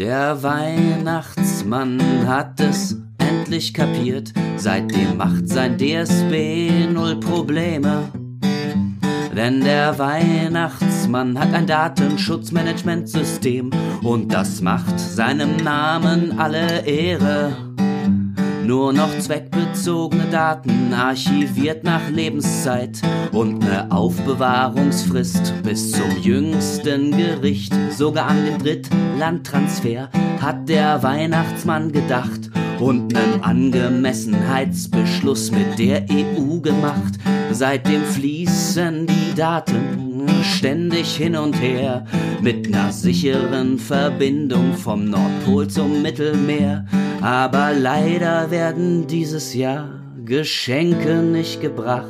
Der Weihnachtsmann hat es endlich kapiert. Seitdem macht sein DSB null Probleme. Denn der Weihnachtsmann hat ein Datenschutzmanagementsystem und das macht seinem Namen alle Ehre. Nur noch zweckbezogene Daten archiviert nach Lebenszeit und ne Aufbewahrungsfrist bis zum jüngsten Gericht. Sogar an den Drittlandtransfer hat der Weihnachtsmann gedacht und nen Angemessenheitsbeschluss mit der EU gemacht. Seitdem fließen die Daten ständig hin und her mit ner sicheren Verbindung vom Nordpol zum Mittelmeer. Aber leider werden dieses Jahr Geschenke nicht gebracht,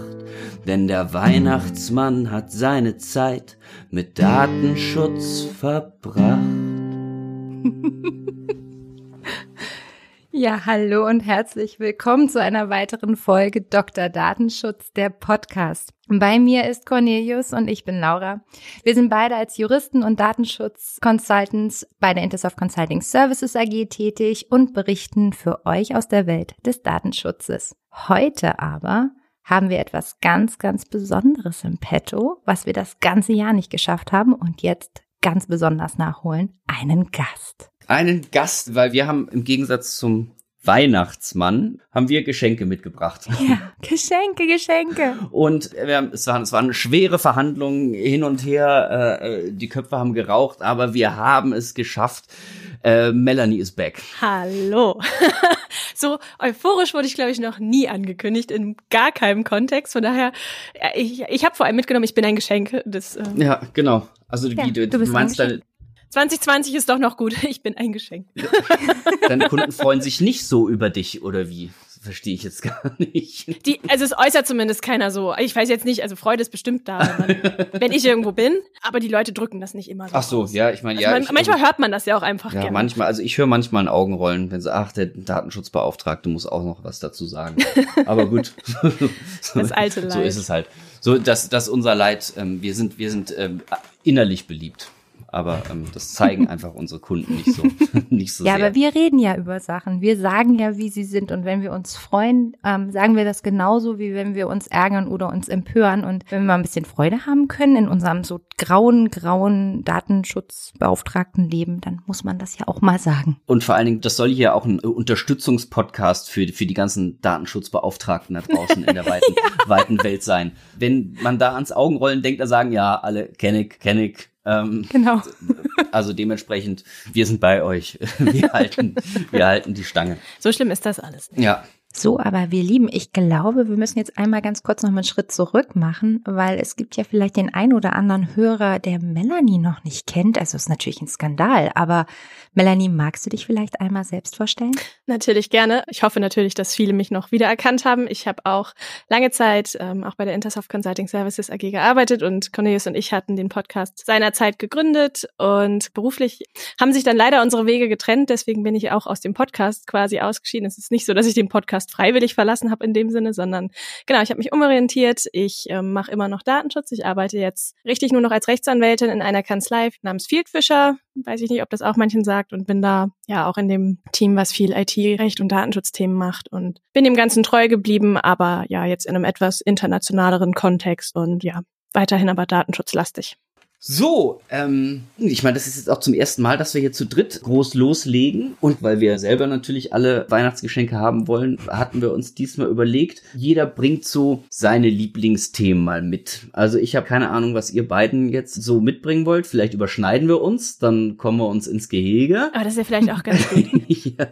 denn der Weihnachtsmann hat seine Zeit mit Datenschutz verbracht. Ja, hallo und herzlich willkommen zu einer weiteren Folge Dr. Datenschutz, der Podcast. Bei mir ist Cornelius und ich bin Laura. Wir sind beide als Juristen und Datenschutz-Consultants bei der Intersoft Consulting Services AG tätig und berichten für euch aus der Welt des Datenschutzes. Heute aber haben wir etwas ganz, ganz Besonderes im Petto, was wir das ganze Jahr nicht geschafft haben und jetzt ganz besonders nachholen, einen Gast einen Gast, weil wir haben im Gegensatz zum Weihnachtsmann haben wir Geschenke mitgebracht. Ja, Geschenke, Geschenke. Und wir haben, es, waren, es waren schwere Verhandlungen hin und her. Äh, die Köpfe haben geraucht, aber wir haben es geschafft. Äh, Melanie ist back. Hallo. so euphorisch wurde ich, glaube ich, noch nie angekündigt, in gar keinem Kontext. Von daher, ich, ich habe vor allem mitgenommen, ich bin ein Geschenk. Das, äh ja, genau. Also ja, wie, du, du meinst deine, 2020 ist doch noch gut. Ich bin eingeschenkt. Deine Kunden freuen sich nicht so über dich, oder wie? Verstehe ich jetzt gar nicht. Die, also es äußert zumindest keiner so. Ich weiß jetzt nicht, also Freude ist bestimmt da, wenn, wenn ich irgendwo bin, aber die Leute drücken das nicht immer so. Ach so, aus. ja, ich meine, also ja. Man, ich, manchmal also, hört man das ja auch einfach. Ja, gerne. manchmal, also ich höre manchmal ein Augenrollen, wenn sie, ach, der Datenschutzbeauftragte muss auch noch was dazu sagen. Aber gut. das alte Leid. So ist es halt. So, dass das unser Leid, ähm, wir sind, wir sind ähm, innerlich beliebt aber ähm, das zeigen einfach unsere Kunden nicht so, nicht so ja, sehr. aber wir reden ja über Sachen. Wir sagen ja, wie sie sind. Und wenn wir uns freuen, ähm, sagen wir das genauso, wie wenn wir uns ärgern oder uns empören. Und wenn wir mal ein bisschen Freude haben können in unserem so grauen, grauen Datenschutzbeauftragten Leben, dann muss man das ja auch mal sagen. Und vor allen Dingen, das soll hier auch ein Unterstützungspodcast für, für die ganzen Datenschutzbeauftragten da draußen in der weiten, ja. weiten Welt sein. Wenn man da ans Augenrollen denkt, da sagen ja alle, kenn ich, kenn ich, ähm, genau. Also dementsprechend, wir sind bei euch. Wir halten, wir halten die Stange. So schlimm ist das alles. Nicht. Ja. So, aber wir lieben, ich glaube, wir müssen jetzt einmal ganz kurz noch einen Schritt zurück machen, weil es gibt ja vielleicht den ein oder anderen Hörer, der Melanie noch nicht kennt. Also ist natürlich ein Skandal, aber Melanie, magst du dich vielleicht einmal selbst vorstellen? Natürlich gerne. Ich hoffe natürlich, dass viele mich noch wiedererkannt haben. Ich habe auch lange Zeit ähm, auch bei der Intersoft Consulting Services AG gearbeitet und Cornelius und ich hatten den Podcast seinerzeit gegründet und beruflich haben sich dann leider unsere Wege getrennt. Deswegen bin ich auch aus dem Podcast quasi ausgeschieden. Es ist nicht so, dass ich den Podcast Podcast freiwillig verlassen habe in dem Sinne, sondern genau, ich habe mich umorientiert. Ich ähm, mache immer noch Datenschutz. Ich arbeite jetzt richtig nur noch als Rechtsanwältin in einer Kanzlei namens Fieldfisher. Weiß ich nicht, ob das auch manchen sagt und bin da ja auch in dem Team, was viel IT-Recht und Datenschutzthemen macht und bin dem Ganzen treu geblieben, aber ja, jetzt in einem etwas internationaleren Kontext und ja, weiterhin aber datenschutzlastig. So, ähm, ich meine, das ist jetzt auch zum ersten Mal, dass wir hier zu dritt groß loslegen. Und weil wir selber natürlich alle Weihnachtsgeschenke haben wollen, hatten wir uns diesmal überlegt, jeder bringt so seine Lieblingsthemen mal mit. Also ich habe keine Ahnung, was ihr beiden jetzt so mitbringen wollt. Vielleicht überschneiden wir uns, dann kommen wir uns ins Gehege. Aber das ist ja vielleicht auch ganz gut. ja.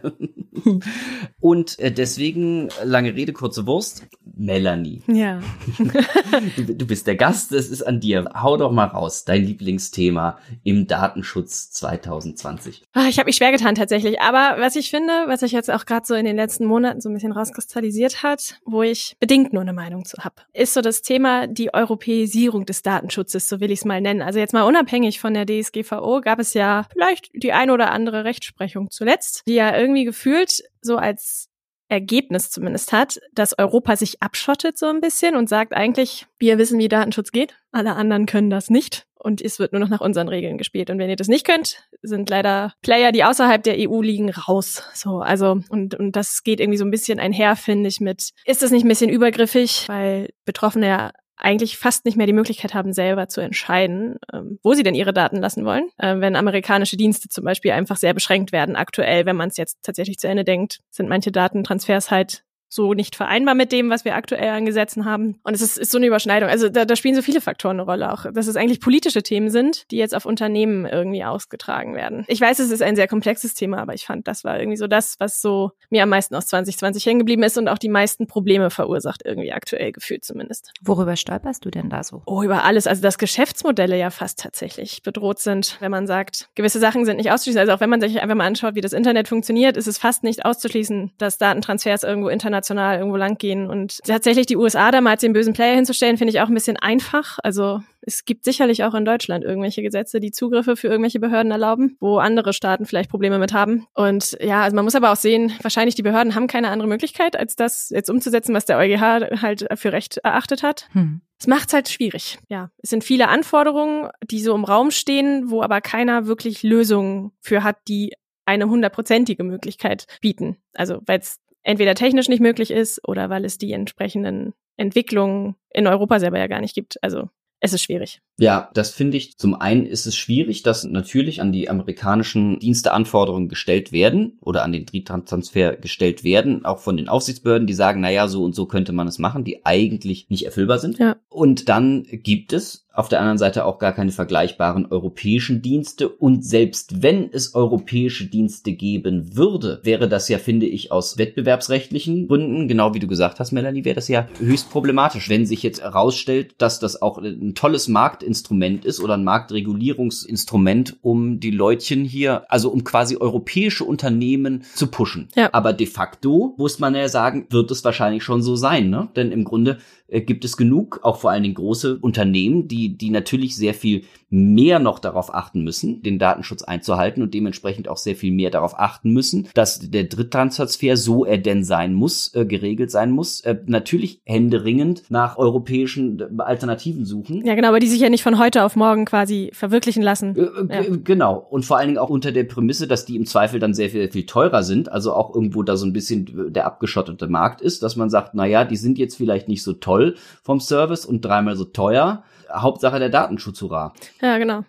Und äh, deswegen, lange Rede, kurze Wurst, Melanie. Ja. du, du bist der Gast, es ist an dir. Hau doch mal raus, dein Lieblingsthema im Datenschutz 2020. Ah, ich habe mich schwer getan tatsächlich. Aber was ich finde, was sich jetzt auch gerade so in den letzten Monaten so ein bisschen rauskristallisiert hat, wo ich bedingt nur eine Meinung zu habe, ist so das Thema die Europäisierung des Datenschutzes, so will ich es mal nennen. Also jetzt mal unabhängig von der DSGVO gab es ja vielleicht die ein oder andere Rechtsprechung zuletzt, die ja irgendwie gefühlt so als Ergebnis zumindest hat, dass Europa sich abschottet so ein bisschen und sagt eigentlich, wir wissen, wie Datenschutz geht, alle anderen können das nicht und es wird nur noch nach unseren Regeln gespielt. Und wenn ihr das nicht könnt, sind leider Player, die außerhalb der EU liegen, raus. So, also, und, und das geht irgendwie so ein bisschen einher, finde ich, mit, ist das nicht ein bisschen übergriffig, weil Betroffene ja eigentlich fast nicht mehr die Möglichkeit haben, selber zu entscheiden, ähm, wo sie denn ihre Daten lassen wollen. Ähm, wenn amerikanische Dienste zum Beispiel einfach sehr beschränkt werden, aktuell, wenn man es jetzt tatsächlich zu Ende denkt, sind manche Datentransfers halt so nicht vereinbar mit dem, was wir aktuell an Gesetzen haben. Und es ist, ist so eine Überschneidung. Also da, da spielen so viele Faktoren eine Rolle auch, dass es eigentlich politische Themen sind, die jetzt auf Unternehmen irgendwie ausgetragen werden. Ich weiß, es ist ein sehr komplexes Thema, aber ich fand, das war irgendwie so das, was so mir am meisten aus 2020 hängen geblieben ist und auch die meisten Probleme verursacht, irgendwie aktuell gefühlt zumindest. Worüber stolperst du denn da so? Oh, über alles. Also dass Geschäftsmodelle ja fast tatsächlich bedroht sind, wenn man sagt, gewisse Sachen sind nicht auszuschließen. Also auch wenn man sich einfach mal anschaut, wie das Internet funktioniert, ist es fast nicht auszuschließen, dass Datentransfers irgendwo international international irgendwo lang gehen. Und tatsächlich die USA damals den bösen Player hinzustellen, finde ich auch ein bisschen einfach. Also es gibt sicherlich auch in Deutschland irgendwelche Gesetze, die Zugriffe für irgendwelche Behörden erlauben, wo andere Staaten vielleicht Probleme mit haben. Und ja, also man muss aber auch sehen, wahrscheinlich die Behörden haben keine andere Möglichkeit, als das jetzt umzusetzen, was der EuGH halt für Recht erachtet hat. Hm. Es macht halt schwierig. Ja, es sind viele Anforderungen, die so im Raum stehen, wo aber keiner wirklich Lösungen für hat, die eine hundertprozentige Möglichkeit bieten. Also weil es entweder technisch nicht möglich ist oder weil es die entsprechenden Entwicklungen in Europa selber ja gar nicht gibt. Also es ist schwierig. Ja, das finde ich. Zum einen ist es schwierig, dass natürlich an die amerikanischen Diensteanforderungen gestellt werden oder an den Dritttransfer gestellt werden, auch von den Aufsichtsbehörden, die sagen, naja, so und so könnte man es machen, die eigentlich nicht erfüllbar sind. Ja. Und dann gibt es auf der anderen Seite auch gar keine vergleichbaren europäischen Dienste. Und selbst wenn es europäische Dienste geben würde, wäre das ja, finde ich, aus wettbewerbsrechtlichen Gründen, genau wie du gesagt hast, Melanie, wäre das ja höchst problematisch, wenn sich jetzt herausstellt, dass das auch ein tolles Marktinstrument ist oder ein Marktregulierungsinstrument, um die Leutchen hier, also um quasi europäische Unternehmen zu pushen. Ja. Aber de facto muss man ja sagen, wird es wahrscheinlich schon so sein, ne? Denn im Grunde gibt es genug, auch vor allen Dingen große Unternehmen, die, die natürlich sehr viel mehr noch darauf achten müssen, den Datenschutz einzuhalten und dementsprechend auch sehr viel mehr darauf achten müssen, dass der Dritttransfer, so er denn sein muss, äh, geregelt sein muss, äh, natürlich händeringend nach europäischen äh, Alternativen suchen. Ja, genau, aber die sich ja nicht von heute auf morgen quasi verwirklichen lassen. Äh, ja. Genau. Und vor allen Dingen auch unter der Prämisse, dass die im Zweifel dann sehr viel, viel teurer sind, also auch irgendwo da so ein bisschen der abgeschottete Markt ist, dass man sagt, na ja, die sind jetzt vielleicht nicht so toll vom Service und dreimal so teuer, Hauptsache der Datenschutz, hurra. Ja, genau.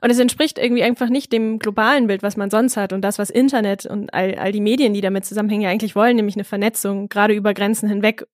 Und es entspricht irgendwie einfach nicht dem globalen Bild, was man sonst hat und das, was Internet und all, all die Medien, die damit zusammenhängen, ja eigentlich wollen, nämlich eine Vernetzung, gerade über Grenzen hinweg.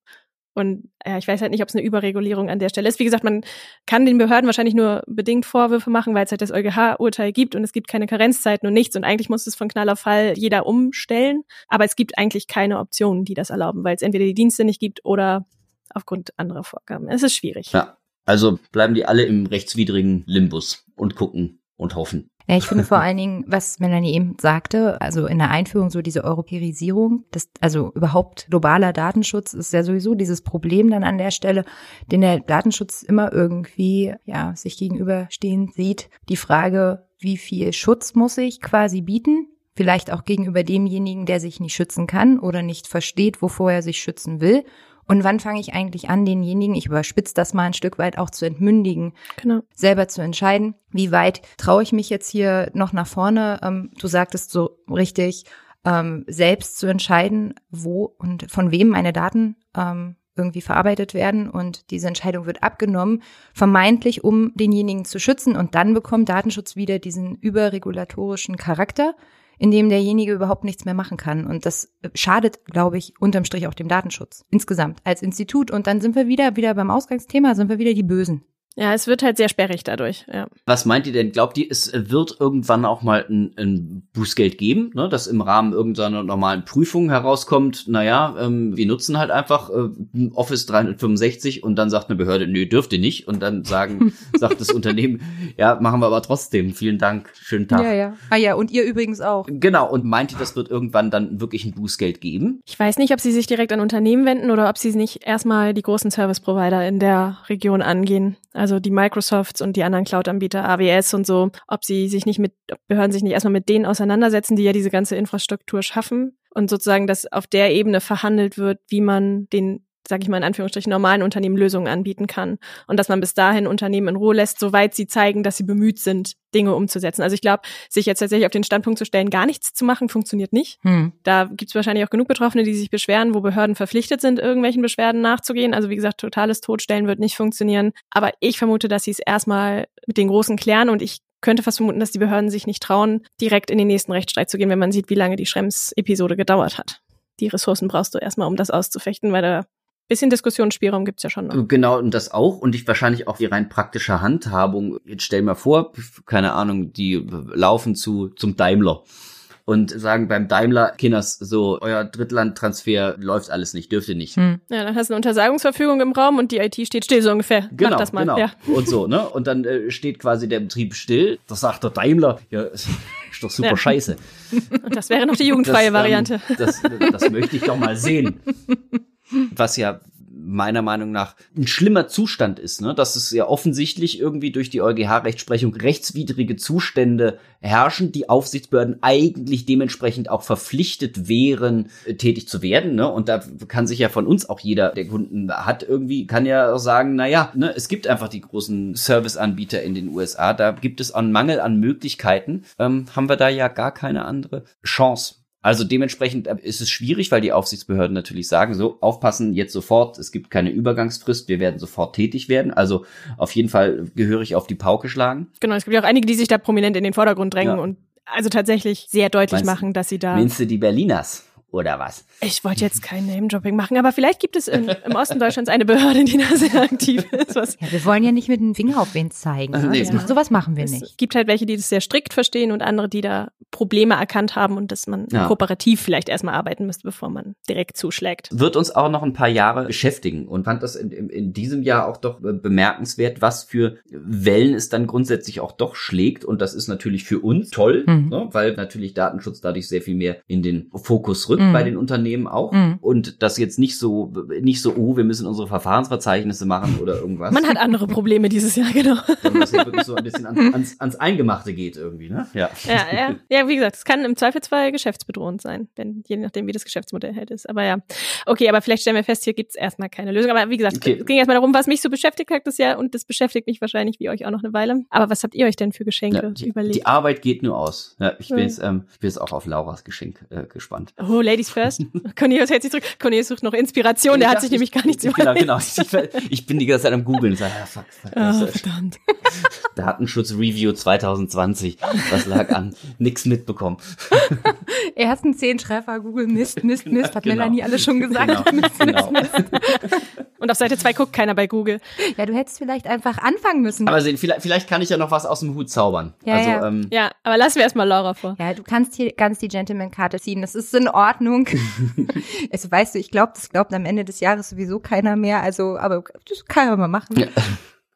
Und ja, ich weiß halt nicht, ob es eine Überregulierung an der Stelle ist. Wie gesagt, man kann den Behörden wahrscheinlich nur bedingt Vorwürfe machen, weil es halt das EuGH-Urteil gibt und es gibt keine Karenzzeiten und nichts. Und eigentlich muss es von Knall auf Fall jeder umstellen. Aber es gibt eigentlich keine Optionen, die das erlauben, weil es entweder die Dienste nicht gibt oder aufgrund anderer Vorgaben. Es ist schwierig. Ja, also bleiben die alle im rechtswidrigen Limbus und gucken und hoffen. Ja, ich finde vor allen Dingen, was Melanie eben sagte, also in der Einführung so diese Europäisierung, das, also überhaupt globaler Datenschutz ist ja sowieso dieses Problem dann an der Stelle, den der Datenschutz immer irgendwie, ja, sich gegenüberstehen sieht. Die Frage, wie viel Schutz muss ich quasi bieten? Vielleicht auch gegenüber demjenigen, der sich nicht schützen kann oder nicht versteht, wovor er sich schützen will. Und wann fange ich eigentlich an, denjenigen, ich überspitze das mal ein Stück weit auch zu entmündigen, genau. selber zu entscheiden, wie weit traue ich mich jetzt hier noch nach vorne? Ähm, du sagtest so richtig, ähm, selbst zu entscheiden, wo und von wem meine Daten ähm, irgendwie verarbeitet werden und diese Entscheidung wird abgenommen, vermeintlich um denjenigen zu schützen und dann bekommt Datenschutz wieder diesen überregulatorischen Charakter, in dem derjenige überhaupt nichts mehr machen kann. Und das schadet, glaube ich, unterm Strich auch dem Datenschutz insgesamt als Institut. Und dann sind wir wieder, wieder beim Ausgangsthema, sind wir wieder die Bösen. Ja, es wird halt sehr sperrig dadurch. Ja. Was meint ihr denn? Glaubt ihr, es wird irgendwann auch mal ein, ein Bußgeld geben, ne? dass im Rahmen irgendeiner normalen Prüfung herauskommt, naja, ähm, wir nutzen halt einfach äh, Office 365 und dann sagt eine Behörde, nö, dürft ihr nicht. Und dann sagen, sagt das Unternehmen, ja, machen wir aber trotzdem. Vielen Dank, schönen Tag. Ja, ja. Ah ja, und ihr übrigens auch. Genau, und meint ihr, das wird irgendwann dann wirklich ein Bußgeld geben? Ich weiß nicht, ob sie sich direkt an Unternehmen wenden oder ob sie nicht erstmal die großen Service-Provider in der Region angehen also die Microsofts und die anderen Cloud-Anbieter, AWS und so, ob sie sich nicht mit, Behörden sich nicht erstmal mit denen auseinandersetzen, die ja diese ganze Infrastruktur schaffen und sozusagen, dass auf der Ebene verhandelt wird, wie man den sage ich mal in Anführungsstrichen, normalen Unternehmen Lösungen anbieten kann. Und dass man bis dahin Unternehmen in Ruhe lässt, soweit sie zeigen, dass sie bemüht sind, Dinge umzusetzen. Also ich glaube, sich jetzt tatsächlich auf den Standpunkt zu stellen, gar nichts zu machen, funktioniert nicht. Hm. Da gibt es wahrscheinlich auch genug Betroffene, die sich beschweren, wo Behörden verpflichtet sind, irgendwelchen Beschwerden nachzugehen. Also wie gesagt, totales Totstellen wird nicht funktionieren. Aber ich vermute, dass sie es erstmal mit den Großen klären und ich könnte fast vermuten, dass die Behörden sich nicht trauen, direkt in den nächsten Rechtsstreit zu gehen, wenn man sieht, wie lange die Schrems-Episode gedauert hat. Die Ressourcen brauchst du erstmal, um das auszufechten, weil da bisschen Diskussionsspielraum gibt's ja schon noch. Genau, und das auch. Und ich wahrscheinlich auch die rein praktische Handhabung. Jetzt stell mal vor, keine Ahnung, die laufen zu, zum Daimler und sagen beim Daimler, Kinders, so, euer Drittlandtransfer läuft alles nicht, dürft ihr nicht. Hm. Ja, dann hast du eine Untersagungsverfügung im Raum und die IT steht still, so ungefähr. Genau, Mach das mal. genau. Ja. Und so, ne? Und dann äh, steht quasi der Betrieb still. Das sagt der Daimler, ja, ist doch super ja. scheiße. Und das wäre noch die jugendfreie das, Variante. Ähm, das, das möchte ich doch mal sehen. Was ja meiner Meinung nach ein schlimmer Zustand ist, ne? dass es ja offensichtlich irgendwie durch die EuGH-Rechtsprechung rechtswidrige Zustände herrschen, die Aufsichtsbehörden eigentlich dementsprechend auch verpflichtet wären, äh, tätig zu werden. Ne? Und da kann sich ja von uns auch jeder, der Kunden hat, irgendwie, kann ja auch sagen, na ja, ne, es gibt einfach die großen Serviceanbieter in den USA, da gibt es einen Mangel an Möglichkeiten, ähm, haben wir da ja gar keine andere Chance. Also dementsprechend äh, ist es schwierig, weil die Aufsichtsbehörden natürlich sagen, so aufpassen jetzt sofort, es gibt keine Übergangsfrist, wir werden sofort tätig werden. Also auf jeden Fall gehörig auf die Pauke schlagen. Genau, es gibt ja auch einige, die sich da prominent in den Vordergrund drängen ja. und also tatsächlich sehr deutlich meinst, machen, dass sie da. Meinst du die Berliners? Oder was? Ich wollte jetzt kein Name-Dropping machen, aber vielleicht gibt es in, im Osten Deutschlands eine Behörde, die da sehr aktiv ist. Was ja, wir wollen ja nicht mit dem Finger auf wen zeigen. Also, nee, ja. Sowas machen wir nicht. Es gibt halt welche, die das sehr strikt verstehen und andere, die da Probleme erkannt haben und dass man ja. kooperativ vielleicht erstmal arbeiten müsste, bevor man direkt zuschlägt. Wird uns auch noch ein paar Jahre beschäftigen und fand das in, in, in diesem Jahr auch doch bemerkenswert, was für Wellen es dann grundsätzlich auch doch schlägt und das ist natürlich für uns toll, mhm. ne, weil natürlich Datenschutz dadurch sehr viel mehr in den Fokus rückt mhm. bei den Unternehmen auch. Mhm. Und das jetzt nicht so, nicht so, oh, wir müssen unsere Verfahrensverzeichnisse machen oder irgendwas. Man hat andere Probleme dieses Jahr, genau. Wenn das ja wirklich so ein bisschen ans, ans, ans Eingemachte geht irgendwie, ne? Ja. Ja, ja. Ja, wie gesagt, es kann im Zweifelsfall geschäftsbedrohend sein, wenn, je nachdem, wie das Geschäftsmodell halt ist. Aber ja. Okay, aber vielleicht stellen wir fest, hier gibt's erstmal keine Lösung. Aber wie gesagt, okay. es ging erstmal darum, was mich so beschäftigt hat das Jahr und das beschäftigt mich wahrscheinlich wie euch auch noch eine Weile. Aber was habt ihr euch denn für Geschenke ja, die, überlegt? Die Arbeit geht nur aus. Ja, ich bin jetzt, ähm, ich bin jetzt auch auf Lauras Geschenk äh, gespannt. Oh, Ladies first. Cornelius hält sich zurück. Cornelius sucht noch Inspiration, der hat sich nämlich gar nichts überlegt. Genau, genau. Ich, bin die ganze Zeit am googeln und sage, ah, fuck, fuck. Oh, verdammt. Datenschutz-Review 2020. Was lag an? Nix mitbekommen. Ersten zehn Treffer, Google Mist, Mist, Mist, hat genau. Melanie alles schon gesagt. Genau. Mist, genau. Mist, Mist. Und auf Seite zwei guckt keiner bei Google. Ja, du hättest vielleicht einfach anfangen müssen. Aber sehen, vielleicht, vielleicht kann ich ja noch was aus dem Hut zaubern. Ja, also, ja. Ähm, ja aber lassen wir erstmal Laura vor. Ja, du kannst hier ganz die Gentleman-Karte ziehen. Das ist in Ordnung. also weißt du, ich glaube, das glaubt am Ende des Jahres sowieso keiner mehr. Also, aber das kann man mal machen. Ja.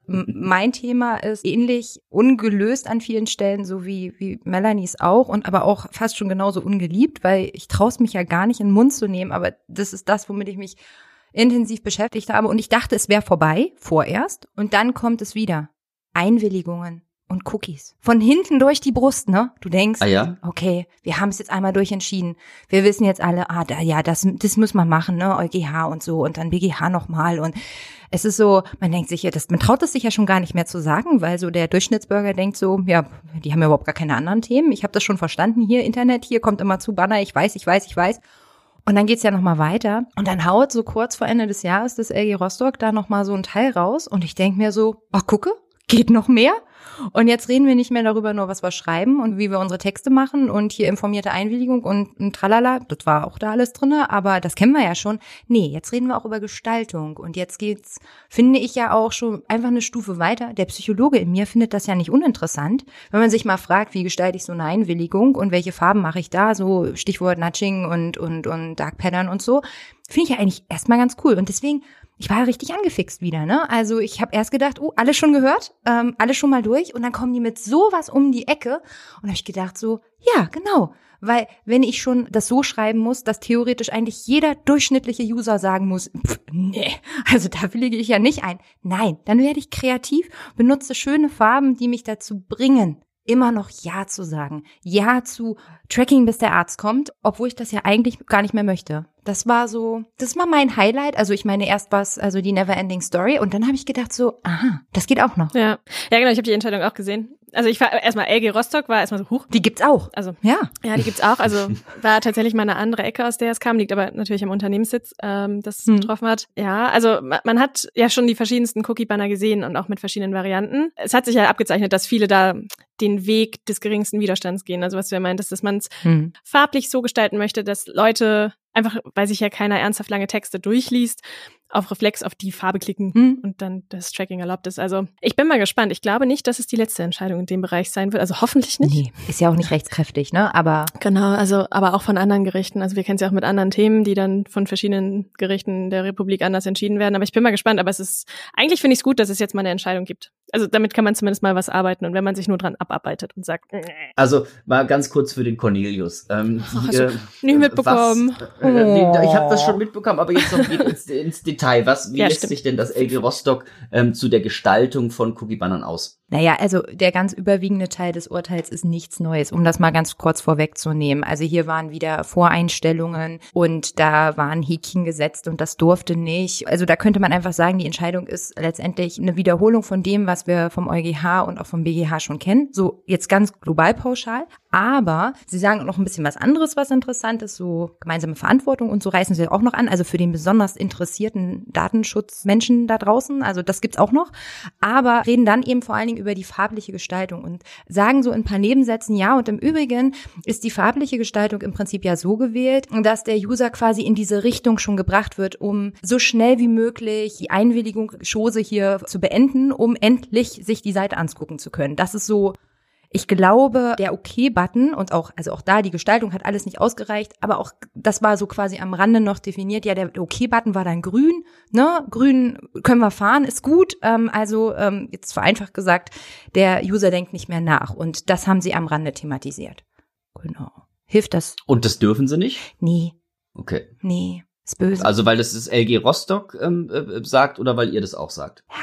Mein Thema ist ähnlich ungelöst an vielen Stellen, so wie, wie Melanies auch und aber auch fast schon genauso ungeliebt, weil ich traue mich ja gar nicht in den Mund zu nehmen, aber das ist das, womit ich mich intensiv beschäftigt habe und ich dachte, es wäre vorbei, vorerst, und dann kommt es wieder. Einwilligungen und Cookies. Von hinten durch die Brust, ne? Du denkst, ah, ja? okay, wir haben es jetzt einmal durchentschieden. Wir wissen jetzt alle, ah, da, ja, das, das muss man machen, ne? EuGH und so und dann BGH nochmal und es ist so, man denkt sich ja, das, man traut es sich ja schon gar nicht mehr zu sagen, weil so der Durchschnittsbürger denkt so, ja, die haben ja überhaupt gar keine anderen Themen. Ich habe das schon verstanden hier, Internet, hier kommt immer zu Banner, ich weiß, ich weiß, ich weiß. Und dann geht's ja nochmal weiter. Und dann haut so kurz vor Ende des Jahres das LG Rostock da nochmal so ein Teil raus. Und ich denk mir so, ach gucke, geht noch mehr? Und jetzt reden wir nicht mehr darüber, nur was wir schreiben und wie wir unsere Texte machen und hier informierte Einwilligung und, und tralala, das war auch da alles drinne, aber das kennen wir ja schon. Nee, jetzt reden wir auch über Gestaltung und jetzt geht's, finde ich ja auch schon einfach eine Stufe weiter. Der Psychologe in mir findet das ja nicht uninteressant, wenn man sich mal fragt, wie gestalte ich so eine Einwilligung und welche Farben mache ich da, so Stichwort Nudging und, und, und Dark Pattern und so. Finde ich ja eigentlich erstmal ganz cool und deswegen ich war richtig angefixt wieder, ne? Also ich habe erst gedacht, oh, alles schon gehört, ähm, alles schon mal durch und dann kommen die mit sowas um die Ecke und habe ich gedacht so, ja, genau, weil wenn ich schon das so schreiben muss, dass theoretisch eigentlich jeder durchschnittliche User sagen muss, pff, nee, also da willige ich ja nicht ein. Nein, dann werde ich kreativ, benutze schöne Farben, die mich dazu bringen, immer noch Ja zu sagen. Ja zu Tracking, bis der Arzt kommt, obwohl ich das ja eigentlich gar nicht mehr möchte. Das war so, das war mein Highlight. Also ich meine, erst war es also die Neverending Story und dann habe ich gedacht so, aha, das geht auch noch. Ja, ja genau, ich habe die Entscheidung auch gesehen. Also ich war erstmal LG Rostock war erstmal so huch. Die gibt's auch. Also ja, ja, die gibt's auch. Also war tatsächlich mal eine andere Ecke, aus der es kam, liegt aber natürlich am Unternehmenssitz, ähm, das es Hm. betroffen hat. Ja, also man, man hat ja schon die verschiedensten Cookie-Banner gesehen und auch mit verschiedenen Varianten. Es hat sich ja abgezeichnet, dass viele da den Weg des geringsten Widerstands gehen. Also was du ja meintest, dass man es hm. farblich so gestalten möchte, dass Leute einfach, weil sich ja keiner ernsthaft lange Texte durchliest, auf Reflex auf die Farbe klicken Hm. und dann das Tracking erlaubt ist. Also ich bin mal gespannt. Ich glaube nicht, dass es die letzte Entscheidung in dem Bereich sein wird. Also hoffentlich nicht. Nee, ist ja auch nicht rechtskräftig, ne? Aber Genau, also aber auch von anderen Gerichten. Also wir kennen es ja auch mit anderen Themen, die dann von verschiedenen Gerichten der Republik anders entschieden werden. Aber ich bin mal gespannt. Aber es ist eigentlich finde ich es gut, dass es jetzt mal eine Entscheidung gibt. Also damit kann man zumindest mal was arbeiten. Und wenn man sich nur dran abarbeitet und sagt, "Nee." Also mal ganz kurz für den Cornelius. Ähm, Ach, die, hast du nicht mitbekommen? Was, äh, nee, Oh. ich habe das schon mitbekommen, aber jetzt noch ins, ins Detail. Was, wie Ja, lässt stimmt. sich denn das LG Rostock ähm, zu der Gestaltung von Cookie-Bannern aus? Naja, also der ganz überwiegende Teil des Urteils ist nichts Neues, um das mal ganz kurz vorwegzunehmen. Also hier waren wieder Voreinstellungen und da waren Häkchen gesetzt und das durfte nicht. Also da könnte man einfach sagen, die Entscheidung ist letztendlich eine Wiederholung von dem, was wir vom EuGH und auch vom BGH schon kennen. So jetzt ganz global pauschal. Aber sie sagen auch noch ein bisschen was anderes, was interessant ist, so gemeinsame Verantwortung und so reißen sie auch noch an. Also für den besonders interessierten Datenschutzmenschen da draußen. Also das gibt's auch noch. Aber reden dann eben vor allen Dingen über die farbliche Gestaltung und sagen so in ein paar Nebensätzen, ja, und im Übrigen ist die farbliche Gestaltung im Prinzip ja so gewählt, dass der User quasi in diese Richtung schon gebracht wird, um so schnell wie möglich die Einwilligung Chose hier zu beenden, um endlich sich die Seite angucken zu können. Das ist so ich glaube, der OK-Button und auch, also auch da, die Gestaltung hat alles nicht ausgereicht, aber auch das war so quasi am Rande noch definiert. Ja, der OK-Button war dann grün, ne? Grün können wir fahren, ist gut. Ähm, also ähm, jetzt vereinfacht gesagt, der User denkt nicht mehr nach und das haben sie am Rande thematisiert. Genau. Hilft das? Und das dürfen sie nicht? Nee, Okay. nee, ist böse. Also weil das das LG Rostock ähm, äh, sagt oder weil ihr das auch sagt?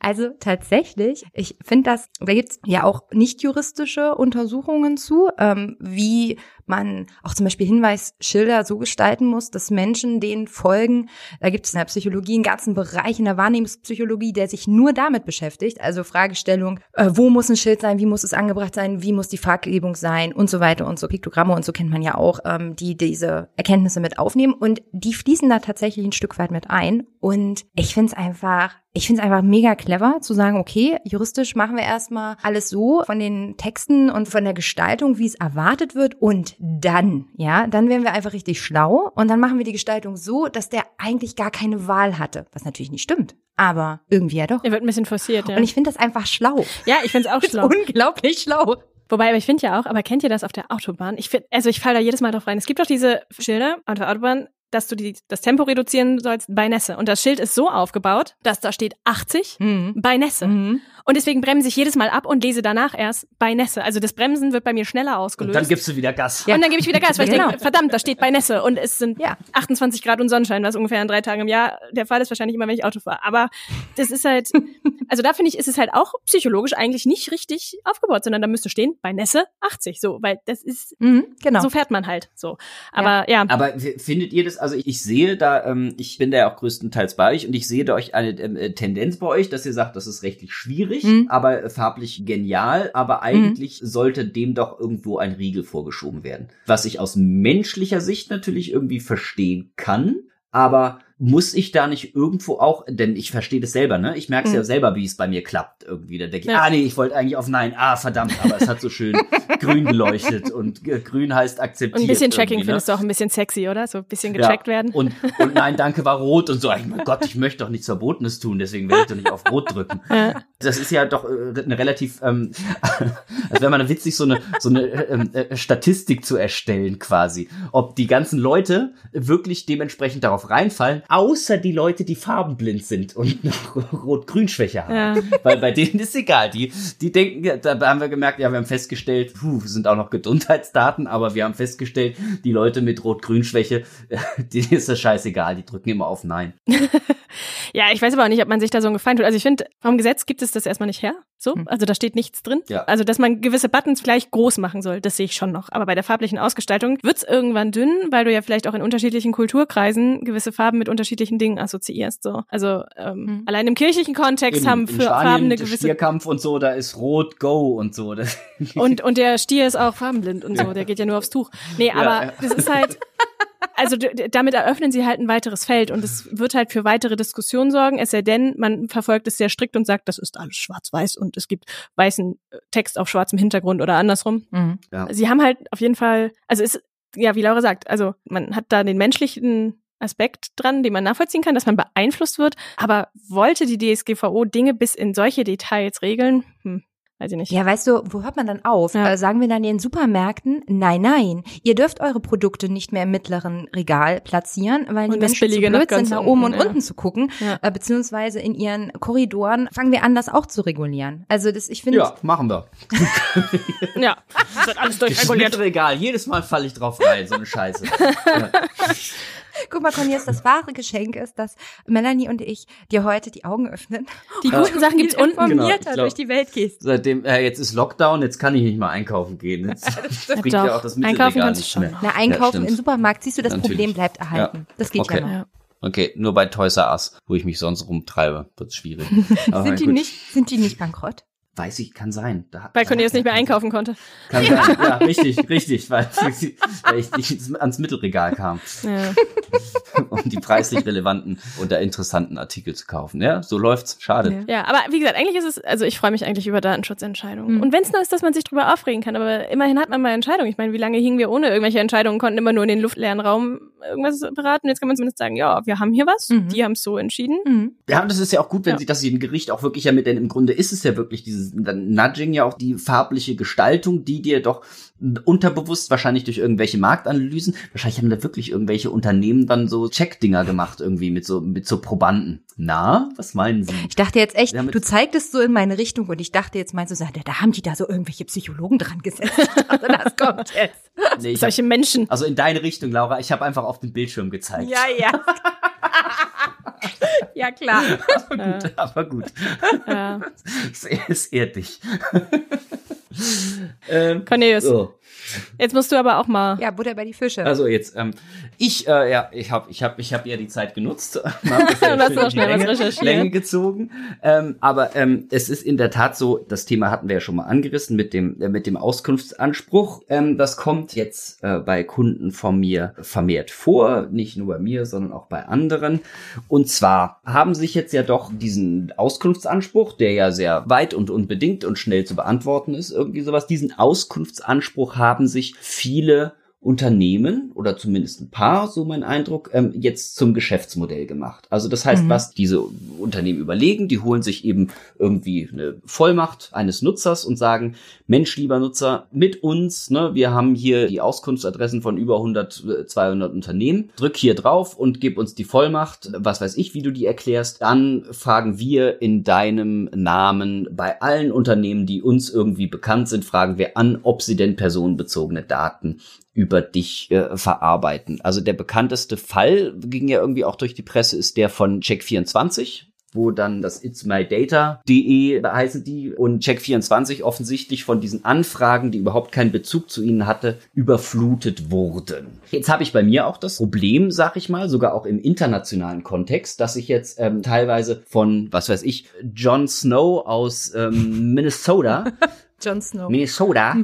also tatsächlich, ich finde das, da gibt's ja auch nicht juristische Untersuchungen zu, ähm, wie man auch zum Beispiel Hinweisschilder so gestalten muss, dass Menschen denen folgen. Da gibt es in der Psychologie einen ganzen Bereich in der Wahrnehmungspsychologie, der sich nur damit beschäftigt. Also Fragestellung, äh, wo muss ein Schild sein, wie muss es angebracht sein, wie muss die Farbgebung sein und so weiter und so. Piktogramme und so kennt man ja auch, ähm, die diese Erkenntnisse mit aufnehmen. Und die fließen da tatsächlich ein Stück weit mit ein. Und ich finde es einfach ich finde es einfach mega clever zu sagen, okay, juristisch machen wir erstmal alles so von den Texten und von der Gestaltung, wie es erwartet wird und dann, ja, dann werden wir einfach richtig schlau und dann machen wir die Gestaltung so, dass der eigentlich gar keine Wahl hatte, was natürlich nicht stimmt, aber irgendwie ja doch. Er wird ein bisschen forciert, ja. Und ich finde das einfach schlau. ja, ich finde es auch schlau. unglaublich schlau. Wobei, aber ich finde ja auch, aber kennt ihr das auf der Autobahn? Ich finde, also ich falle da jedes Mal drauf rein. Es gibt doch diese Schilder auf der Autobahn, dass du die, das Tempo reduzieren sollst bei Nässe. Und das Schild ist so aufgebaut, dass da steht 80 Mhm. bei Nässe. Mhm. Und deswegen bremse ich jedes Mal ab und lese danach erst bei Nässe. Also das Bremsen wird bei mir schneller Und ausgelöst. dann gibst du wieder Gas. Ja. Und dann gebe ich wieder Gas, weil ich Genau. denke, verdammt, da steht bei Nässe und es sind Ja. 28 Grad und Sonnenschein, was ungefähr an drei Tagen im Jahr der Fall ist, wahrscheinlich immer, wenn ich Auto fahre. Aber das ist halt, also da finde ich, ist es halt auch psychologisch eigentlich nicht richtig aufgebaut, sondern da müsste stehen, bei Nässe 80, so, weil das ist, Mhm. Genau. so fährt man halt, so. Aber ja, Aber f- findet ihr das, also ich, sehe da, ähm, ich bin da ja auch größtenteils bei euch und ich sehe da euch eine ähm, äh, Tendenz bei euch, dass ihr sagt, das ist rechtlich schwierig, Mhm. aber farblich genial, aber eigentlich sollte dem doch irgendwo ein Riegel vorgeschoben werden. Was ich aus menschlicher Sicht natürlich irgendwie verstehen kann, aber muss ich da nicht irgendwo auch, denn ich verstehe das selber, ne? Ich merke es Mhm. ja selber, wie es bei mir klappt irgendwie. Da denke ich, Ja. ah nee, ich wollte eigentlich auf Nein, ah verdammt, aber es hat so schön grün geleuchtet und äh, grün heißt akzeptiert. und ein bisschen Tracking irgendwie, ne? findest du auch ein bisschen sexy, oder? So ein bisschen getrackt werden. Und, und nein, danke war rot und so. Ey, mein Gott, ich möchte doch nichts Verbotenes tun, deswegen werde ich doch nicht auf rot drücken. Ja. Das ist ja doch äh, eine relativ, ähm, als wäre man witzig, so eine, so eine ähm, äh, Statistik zu erstellen quasi. Ob die ganzen Leute wirklich dementsprechend darauf reinfallen, außer die Leute, die farbenblind sind und Rot-Grün-Schwäche haben. Ja. Weil bei denen ist egal. Die, die denken, da haben wir gemerkt, ja, wir haben festgestellt, puh, sind auch noch Gesundheitsdaten, aber wir haben festgestellt, die Leute mit Rot-Grün-Schwäche, denen ist das scheißegal, die drücken immer auf Nein. Ja, ich weiß aber auch nicht, ob man sich da so einen Gefallen tut. Also ich finde, vom Gesetz gibt es das erstmal nicht her. So, Hm. also da steht nichts drin. Ja. Also, dass man gewisse Buttons gleich groß machen soll, das sehe ich schon noch. Aber bei der farblichen Ausgestaltung wird's irgendwann dünn, weil du ja vielleicht auch in unterschiedlichen Kulturkreisen gewisse Farben mit unterschiedlichen Dingen assoziierst. So, also ähm, Hm. allein im kirchlichen Kontext In, haben für Farben eine gewisse Stierkampf und so, da ist Rot Go und so. Und und der Stier ist auch farbenblind und so. Der geht ja nur aufs Tuch. Nee, aber ja. das ist halt also damit eröffnen sie halt ein weiteres Feld und es wird halt für weitere Diskussionen sorgen, es sei denn, man verfolgt es sehr strikt und sagt, das ist alles schwarz-weiß und es gibt weißen äh, Text auf schwarzem Hintergrund oder andersrum. Mhm. Sie haben halt auf jeden Fall, also es, ja, wie Laura sagt, also man hat da den menschlichen Aspekt dran, den man nachvollziehen kann, dass man beeinflusst wird, aber wollte die DSGVO Dinge bis in solche Details regeln? Hm, weiß ich nicht. Ja, weißt du, wo hört man dann auf? Ja. Äh, sagen wir dann in den Supermärkten, nein, nein, ihr dürft eure Produkte nicht mehr im mittleren Regal platzieren, weil die Und das Menschen zu blöd sind, nach oben und unten, ja. unten zu gucken, Ja. äh, beziehungsweise in ihren Korridoren fangen wir an, das auch zu regulieren. Also das, ich finde, ja, machen wir. Ja, das wird alles durchreguliert. mir egal. Jedes Mal falle ich drauf rein, so eine Scheiße. Ja. guck mal, Cornelius, das wahre Geschenk ist, dass Melanie und ich dir heute die Augen öffnen. Die guten Sachen gibt's unten. Genau, ich informierter glaub- durch die Welt gehst. Seitdem, äh, jetzt ist Lockdown, jetzt kann ich nicht mal einkaufen gehen. Jetzt bringt ja auch das einkaufen kannst du nicht schon. mehr. Na, einkaufen stimmt. im Supermarkt, siehst du, das Natürlich. Problem bleibt erhalten. Das geht Okay. ja noch. Ja. Okay, nur bei Toys R Us, wo ich mich sonst rumtreibe, wird's schwierig. Sind die gut. nicht, sind die nicht bankrott? Weiß ich, kann sein. Da, Weil Cornelius nicht mehr einkaufen konnte. Kann sein. Ja, richtig, richtig, weil, weil ich nicht ans Mittelregal kam, Ja. um die preislich relevanten oder interessanten Artikel zu kaufen. Ja, so läuft's. Schade. ja, aber wie gesagt, eigentlich ist es, also ich freue mich eigentlich über Datenschutzentscheidungen. Mhm. Und wenn es nur ist, dass man sich drüber aufregen kann, aber immerhin hat man mal Entscheidungen. Ich meine, wie lange hingen wir ohne irgendwelche Entscheidungen, konnten immer nur in den luftleeren Raum irgendwas beraten. Jetzt kann man zumindest sagen, ja, wir haben hier was, Mhm. die haben es so entschieden. Mhm. Ja, und das ist ja auch gut, wenn Ja. sie das im Gericht auch wirklich ja mit, denn im Grunde ist es ja wirklich dieses Nudging ja auch die farbliche Gestaltung, die dir doch unterbewusst wahrscheinlich durch irgendwelche Marktanalysen, wahrscheinlich haben da wirklich irgendwelche Unternehmen dann so Checkdinger gemacht irgendwie mit so mit so Probanden. Na, was meinen Sie? Ich dachte jetzt echt, Ja, du zeigtest so in meine Richtung und ich dachte jetzt meinst du, da, da haben die da so irgendwelche Psychologen dran gesetzt. Dachte, das kommt jetzt. Nee, ich hab, Solche Menschen. also in deine Richtung, Laura. Ich habe einfach auf den Bildschirm gezeigt. Ja, ja. ja, klar. aber gut. Aber gut. Ja. Es, es ehrt dich. ähm, Cornelius, so. Jetzt musst du aber auch mal. Ja, Butter bei die Fische. Also jetzt, ähm, ich, äh, ja, ich habe ich hab, ich hab ja die Zeit genutzt. das ja in die schnell was Länge, recherchiert. Länge gezogen. Ähm, aber ähm, es ist in der Tat so, das Thema hatten wir ja schon mal angerissen mit dem, äh, mit dem Auskunftsanspruch. Ähm, das kommt jetzt äh, bei Kunden von mir vermehrt vor, nicht nur bei mir, sondern auch bei anderen. Und zwar haben sich jetzt ja doch diesen Auskunftsanspruch, der ja sehr weit und unbedingt und schnell zu beantworten ist, irgendwie sowas, diesen Auskunftsanspruch haben sich viele Unternehmen oder zumindest ein paar, so mein Eindruck, ähm, jetzt zum Geschäftsmodell gemacht. Also das heißt, Mhm. was diese Unternehmen überlegen, die holen sich eben irgendwie eine Vollmacht eines Nutzers und sagen, Mensch, lieber Nutzer, mit uns, ne, wir haben hier die Auskunftsadressen von über 100, äh, 200 Unternehmen, drück hier drauf und gib uns die Vollmacht, was weiß ich, wie du die erklärst, dann fragen wir in deinem Namen bei allen Unternehmen, die uns irgendwie bekannt sind, fragen wir an, ob sie denn personenbezogene Daten über dich äh, verarbeiten. Also der bekannteste Fall ging ja irgendwie auch durch die Presse ist der von Check24 wo dann das It's My Data.de heißen die und Check24 offensichtlich von diesen Anfragen, die überhaupt keinen Bezug zu ihnen hatte, überflutet wurden. Jetzt habe ich bei mir auch das Problem, sag ich mal, sogar auch im internationalen Kontext, dass ich jetzt ähm, teilweise von, was weiß ich, Jon Snow aus ähm, Minnesota, Jon Snow. Minnesota,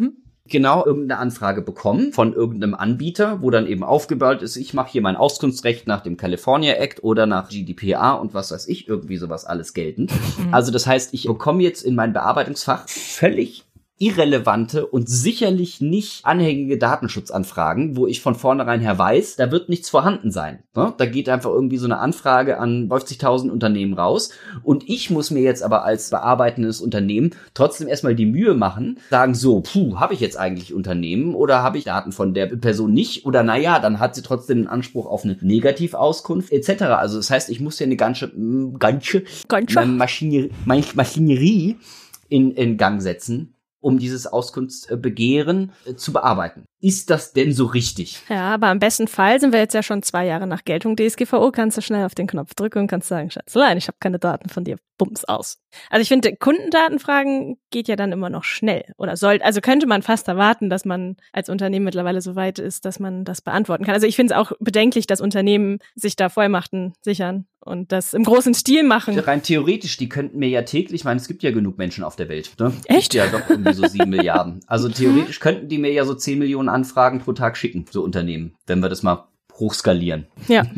genau irgendeine Anfrage bekommen von irgendeinem Anbieter, wo dann eben aufgebaut ist, ich mache hier mein Auskunftsrecht nach dem California Act oder nach GDPR und was weiß ich, irgendwie sowas alles geltend. Also das heißt, ich bekomme jetzt in mein Bearbeitungsfach völlig irrelevante und sicherlich nicht anhängige Datenschutzanfragen, wo ich von vornherein her weiß, da wird nichts vorhanden sein. Ne? Da geht einfach irgendwie so eine Anfrage an 50.000 Unternehmen raus und ich muss mir jetzt aber als bearbeitendes Unternehmen trotzdem erstmal die Mühe machen, sagen so, puh, habe ich jetzt eigentlich Unternehmen oder habe ich Daten von der Person nicht oder naja, dann hat sie trotzdem einen Anspruch auf eine Negativauskunft etc. Also das heißt, ich muss ja eine ganze, ganze Ganze. Maschinerie, Maschinerie in, in Gang setzen, um dieses Auskunftsbegehren äh, zu bearbeiten. Ist das denn so richtig? Ja, aber im besten Fall sind wir jetzt ja schon zwei Jahre nach Geltung DSGVO, kannst du schnell auf den Knopf drücken und kannst sagen, Schätzelein, ich habe keine Daten von dir, bums aus. Also ich finde, Kundendatenfragen geht ja dann immer noch schnell oder soll, also könnte man fast erwarten, dass man als Unternehmen mittlerweile so weit ist, dass man das beantworten kann. Also ich finde es auch bedenklich, dass Unternehmen sich da Vollmachten sichern und das im großen Stil machen. Rein theoretisch, die könnten mir ja täglich, ich meine, es gibt ja genug Menschen auf der Welt. Ne? Echt? Ja, doch irgendwie so sieben Milliarden. Also theoretisch könnten die mir ja so zehn Millionen Anfragen pro Tag schicken, so Unternehmen, wenn wir das mal hochskalieren. Ja.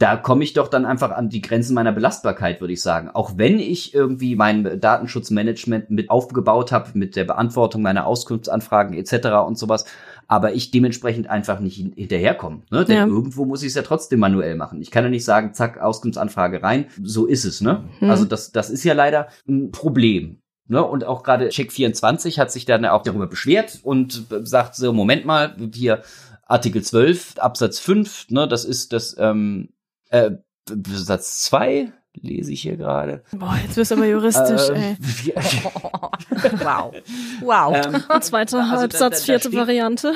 Da komme ich doch dann einfach an die Grenzen meiner Belastbarkeit, würde ich sagen. Auch wenn ich irgendwie mein Datenschutzmanagement mit aufgebaut habe, mit der Beantwortung meiner Auskunftsanfragen etc. und sowas, aber ich dementsprechend einfach nicht hinterherkomme. Ne? Denn Ja. irgendwo muss ich es ja trotzdem manuell machen. Ich kann ja nicht sagen, zack, Auskunftsanfrage rein. So ist es, ne? Hm. Also das, das ist ja leider ein Problem. Ne, und auch gerade Check24 hat sich dann auch darüber beschwert und sagt so, Moment mal, hier Artikel 12, Absatz 5, ne, das ist das ähm, äh, Satz 2, lese ich hier gerade. Boah, jetzt wirst du aber juristisch, Ähm, ey. Wow. Wow. ähm, Zweiter also da- Halbsatz, da- da vierte steht- Variante.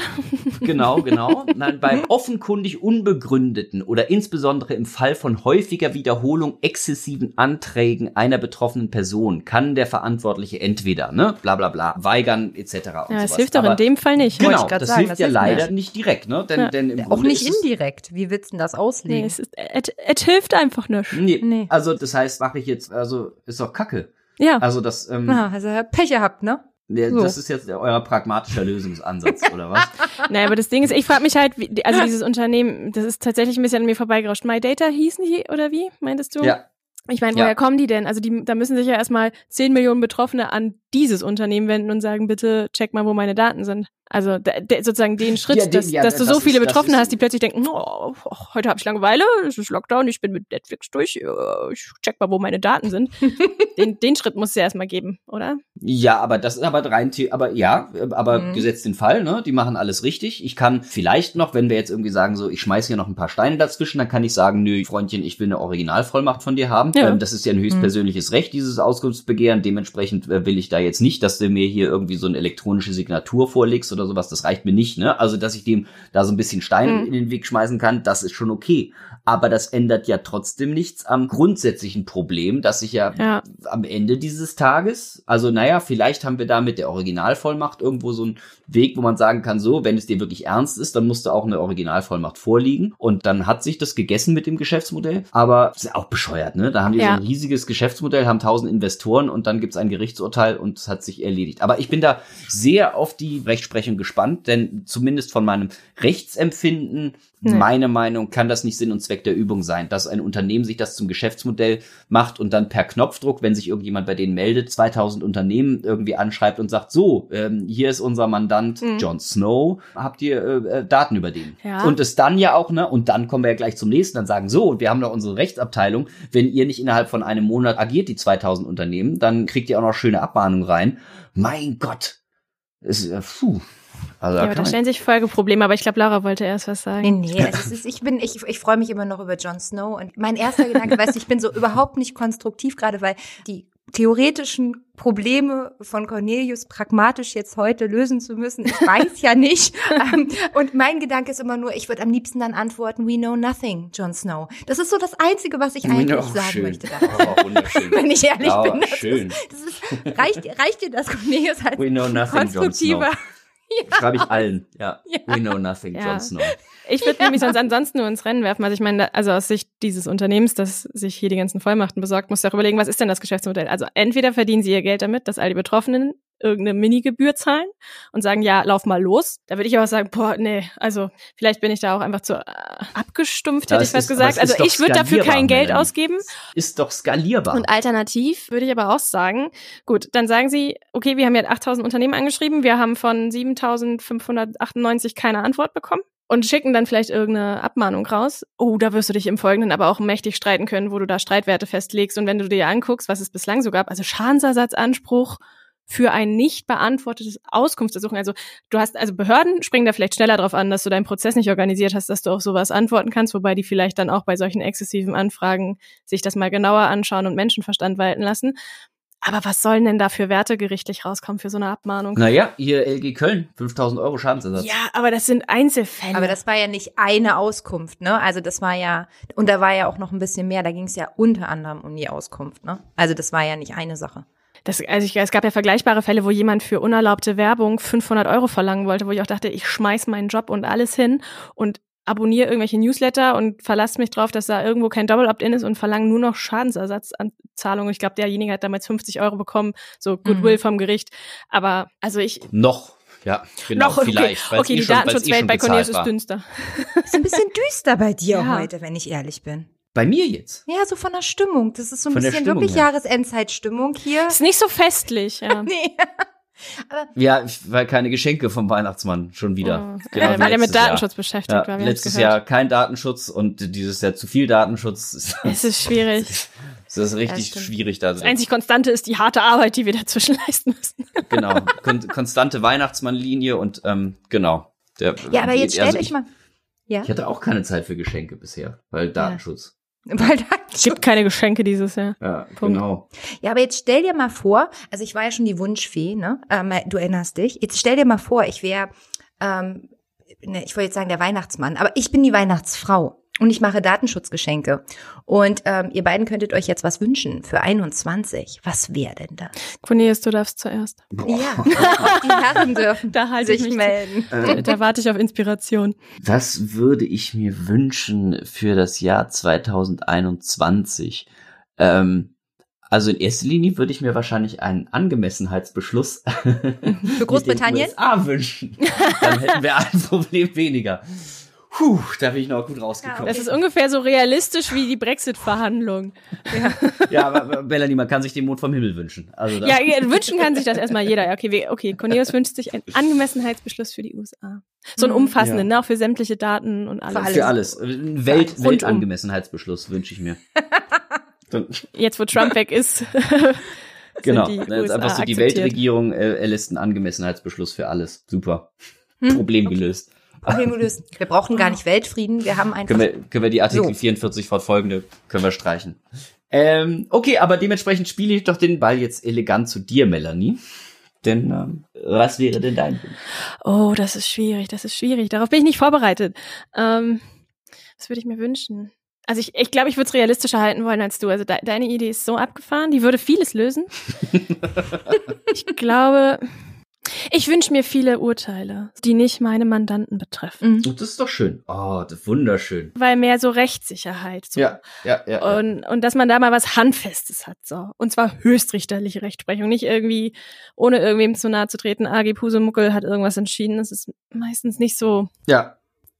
Genau, genau. Nein, bei offenkundig unbegründeten oder insbesondere im Fall von häufiger Wiederholung exzessiven Anträgen einer betroffenen Person kann der Verantwortliche entweder, ne, bla bla bla, weigern etc. und Ja, es sowas. hilft doch in dem Fall nicht. Genau, das sagen, hilft das ja hilft leider nicht. nicht direkt, ne? Denn, Ja. denn im Auch Grunde nicht indirekt. Wie willst du denn das Nee, auslegen? es, ist, es, es hilft einfach nicht. Nee. Nee. Also das heißt, mache ich jetzt, also ist doch Kacke. Ja. Also das, ähm, Na, also Pech gehabt, ne? der, so. das ist jetzt euer pragmatischer Lösungsansatz oder was? Naja, aber das Ding ist, ich frage mich halt, wie, also dieses Unternehmen, das ist tatsächlich ein bisschen an mir vorbeigerauscht. My Data hießen die, oder wie, meintest du? ja, Ich meine, Ja. woher kommen die denn? Also die, da müssen sich ja erstmal 10 Millionen Betroffene an dieses Unternehmen wenden und sagen, bitte check mal, wo meine Daten sind. Also da, der, sozusagen den Schritt, Ja, den- dass, ja, dass du das so viele ist- Betroffene hast, die plötzlich denken, oh, oh, heute habe ich Langeweile, es ist Lockdown, ich bin mit Netflix durch, äh, ich check mal, wo meine Daten sind. den, den Schritt muss es ja erstmal geben, oder? Ja, aber das ist aber rein, aber ja, aber Mhm. gesetzt den Fall, ne? Die machen alles richtig. Ich kann vielleicht noch, wenn wir jetzt irgendwie sagen, so, ich schmeiß hier noch ein paar Steine dazwischen, dann kann ich sagen, nö, Freundchen, ich will eine Originalvollmacht von dir haben. Ja. Ähm, das ist ja ein höchstpersönliches Recht, dieses Auskunftsbegehren. Dementsprechend äh, will ich da jetzt nicht, dass du mir hier irgendwie so eine elektronische Signatur vorlegst oder sowas. Das reicht mir nicht, ne? Also, dass ich dem da so ein bisschen Stein Mhm. in den Weg schmeißen kann, das ist schon okay. Aber das ändert ja trotzdem nichts am grundsätzlichen Problem, dass ich ja Ja. am Ende dieses Tages, also naja, vielleicht haben wir da mit der Originalvollmacht irgendwo so einen Weg, wo man sagen kann, so, wenn es dir wirklich ernst ist, dann musst du auch eine Originalvollmacht vorliegen und dann hat sich das gegessen mit dem Geschäftsmodell, aber ist ja auch bescheuert, ne? Da haben die Ja. so ein riesiges Geschäftsmodell, haben tausend Investoren und dann gibt's ein Gerichtsurteil und es hat sich erledigt. Aber ich bin da sehr auf die Rechtsprechung gespannt, denn zumindest von meinem Rechtsempfinden Nee. meine Meinung kann das nicht Sinn und Zweck der Übung sein, dass ein Unternehmen sich das zum Geschäftsmodell macht und dann per Knopfdruck, wenn sich irgendjemand bei denen meldet, 2000 Unternehmen irgendwie anschreibt und sagt, so, ähm, hier ist unser Mandant Mhm. Jon Snow, habt ihr äh, äh, Daten über den? Ja. Und es dann ja auch, ne, und dann kommen wir ja gleich zum nächsten, dann sagen, so, und wir haben noch unsere Rechtsabteilung, wenn ihr nicht innerhalb von einem Monat agiert, die 2000 Unternehmen, dann kriegt ihr auch noch schöne Abmahnungen rein. Mein Gott. Ist, äh, puh. Also, Ja, da da stellen sich Folgeprobleme, aber ich glaube, Laura wollte erst was sagen. Nee, nee, also es ist, ich bin, ich, ich freue mich immer noch über Jon Snow und mein erster Gedanke, weißt du, ich bin so überhaupt nicht konstruktiv gerade, weil die theoretischen Probleme von Cornelius pragmatisch jetzt heute lösen zu müssen, ich weiß ja nicht. Ähm, und mein Gedanke ist immer nur, ich würde am liebsten dann antworten, we know nothing, Jon Snow. Das ist so das Einzige, was ich eigentlich Oh, sagen schön. möchte. darauf. Oh, wunderschön. Wenn ich ehrlich Ja, bin. Das schön. Ist, das ist, reicht, reicht dir das, Cornelius, als We know nothing, Jon konstruktiver? Snow. Schreibe ich allen. Ja. Ja. We know nothing, Ja. Jon Snow. Ich würde nämlich sonst ansonsten nur ins Rennen werfen. Also ich meine, also aus Sicht dieses Unternehmens, das sich hier die ganzen Vollmachten besorgt, muss du auch überlegen, was ist denn das Geschäftsmodell? Also entweder verdienen sie ihr Geld damit, dass all die Betroffenen irgendeine Minigebühr zahlen und sagen, ja, lauf mal los. Da würde ich aber sagen, boah, nee, also vielleicht bin ich da auch einfach zu äh, abgestumpft, hätte Das ich was gesagt. Also ich würde dafür kein Geld Melanie. ausgeben. Ist doch skalierbar. Und alternativ würde ich aber auch sagen, gut, dann sagen Sie, okay, wir haben jetzt 8000 Unternehmen angeschrieben, wir haben von 7598 keine Antwort bekommen und schicken dann vielleicht irgendeine Abmahnung raus. Oh, da wirst du dich im Folgenden aber auch mächtig streiten können, wo du da Streitwerte festlegst. Und wenn du dir anguckst, was es bislang so gab, also Schadensersatzanspruch für ein nicht beantwortetes Auskunftsersuchen. Also du hast, also Behörden springen da vielleicht schneller drauf an, dass du deinen Prozess nicht organisiert hast, dass du auf sowas antworten kannst, wobei die vielleicht dann auch bei solchen exzessiven Anfragen sich das mal genauer anschauen und Menschenverstand walten lassen. Aber was sollen denn da für Werte gerichtlich rauskommen für so eine Abmahnung? Naja, hier LG Köln, 5000 Euro Schadensersatz. Ja, aber das sind Einzelfälle. Aber das war ja nicht eine Auskunft, ne? Also das war ja, und da war ja auch noch ein bisschen mehr, da ging es ja unter anderem um die Auskunft, ne? Also das war ja nicht eine Sache. Das, also ich, es gab ja vergleichbare Fälle, wo jemand für unerlaubte Werbung 500 Euro verlangen wollte, wo ich auch dachte, ich schmeiß meinen Job und alles hin und abonniere irgendwelche Newsletter und verlasse mich drauf, dass da irgendwo kein Double Opt-in ist und verlange nur noch Schadensersatzzahlungen. Ich glaube, derjenige hat damals 50 Euro bekommen, so Goodwill mhm. vom Gericht. Aber also ich noch ja, genau, noch, okay. vielleicht. Okay, eh die Datenschutzwelt eh bei Cornelius ist dünster. Ist ein bisschen düster bei dir ja. heute, wenn ich ehrlich bin. Bei mir jetzt? Ja, so von der Stimmung. Das ist so ein von bisschen wirklich ja. Jahresendzeitstimmung hier. Ist nicht so festlich, ja. nee. Aber ja, weil keine Geschenke vom Weihnachtsmann schon wieder. Oh, genau, weil er mit Datenschutz Jahr. beschäftigt ja, Letztes Jahr kein Datenschutz und dieses Jahr zu viel Datenschutz. Es ist schwierig. Es ist richtig ja, schwierig da. Das einzig Konstante ist die harte Arbeit, die wir dazwischen leisten müssen. Genau, Kon konstante Weihnachtsmannlinie und ähm, genau. Der, ja, aber jetzt stellt also euch mal. Ja. Ich hatte auch keine Zeit für Geschenke bisher, weil Datenschutz. Weil da es gibt keine Geschenke dieses Jahr. Ja, Punkt. genau. Ja, aber jetzt stell dir mal vor, also ich war ja schon die Wunschfee, ne? Ähm, du erinnerst dich. Jetzt stell dir mal vor, ich wäre, ähm, ne, ich wollte jetzt sagen der Weihnachtsmann, aber ich bin die Weihnachtsfrau und ich mache Datenschutzgeschenke. Und ähm, ihr beiden könntet euch jetzt was wünschen für 21. Was wäre denn das? Cornelius, du darfst zuerst. Boah. Ja, die Herren dürfen da halte sich ich mich melden. Da, da warte ich auf Inspiration. Was würde ich mir wünschen für das Jahr 2021? Ähm, also in erster Linie würde ich mir wahrscheinlich einen Angemessenheitsbeschluss für Großbritannien Ah, wünschen. Dann hätten wir ein Problem weniger. Puh, da bin ich noch gut rausgekommen. Das ist ungefähr so realistisch wie die Brexit-Verhandlungen. Ja. ja, aber Bellany, man kann sich den Mond vom Himmel wünschen. Also ja, wünschen kann sich das erstmal jeder. Okay, okay, Cornelius wünscht sich einen Angemessenheitsbeschluss für die USA. So einen mhm. umfassenden, ja. ne, auch für sämtliche Daten und alles. Für alles. Ein Welt, Weltangemessenheitsbeschluss wünsche ich mir. Jetzt, wo Trump weg ist. genau, die jetzt einfach so die Weltregierung äh, erlässt einen Angemessenheitsbeschluss für alles. Super. Hm? Problem gelöst. Problem gelöst. Wir brauchen gar nicht Weltfrieden, wir haben einfach. Können wir, können wir die Artikel so. 44 fortfolgende, können wir streichen. Ähm, okay, aber dementsprechend spiele ich doch den Ball jetzt elegant zu dir, Melanie. Denn ähm, was wäre denn dein Wunsch? Oh, das ist schwierig, das ist schwierig. Darauf bin ich nicht vorbereitet. Ähm, was würde ich mir wünschen? Also ich, ich glaube, ich würde es realistischer halten wollen als du. Also de deine Idee ist so abgefahren, die würde vieles lösen. ich glaube, ich wünsche mir viele Urteile, die nicht meine Mandanten betreffen. Mhm. Das ist doch schön. Oh, das ist wunderschön. Weil mehr so Rechtssicherheit. So. Ja, ja, ja. Und, ja. und dass man da mal was Handfestes hat. so Und zwar höchstrichterliche Rechtsprechung. Nicht irgendwie, ohne irgendwem zu nahe zu treten, AG Pusemuckel hat irgendwas entschieden. Das ist meistens nicht so. Ja,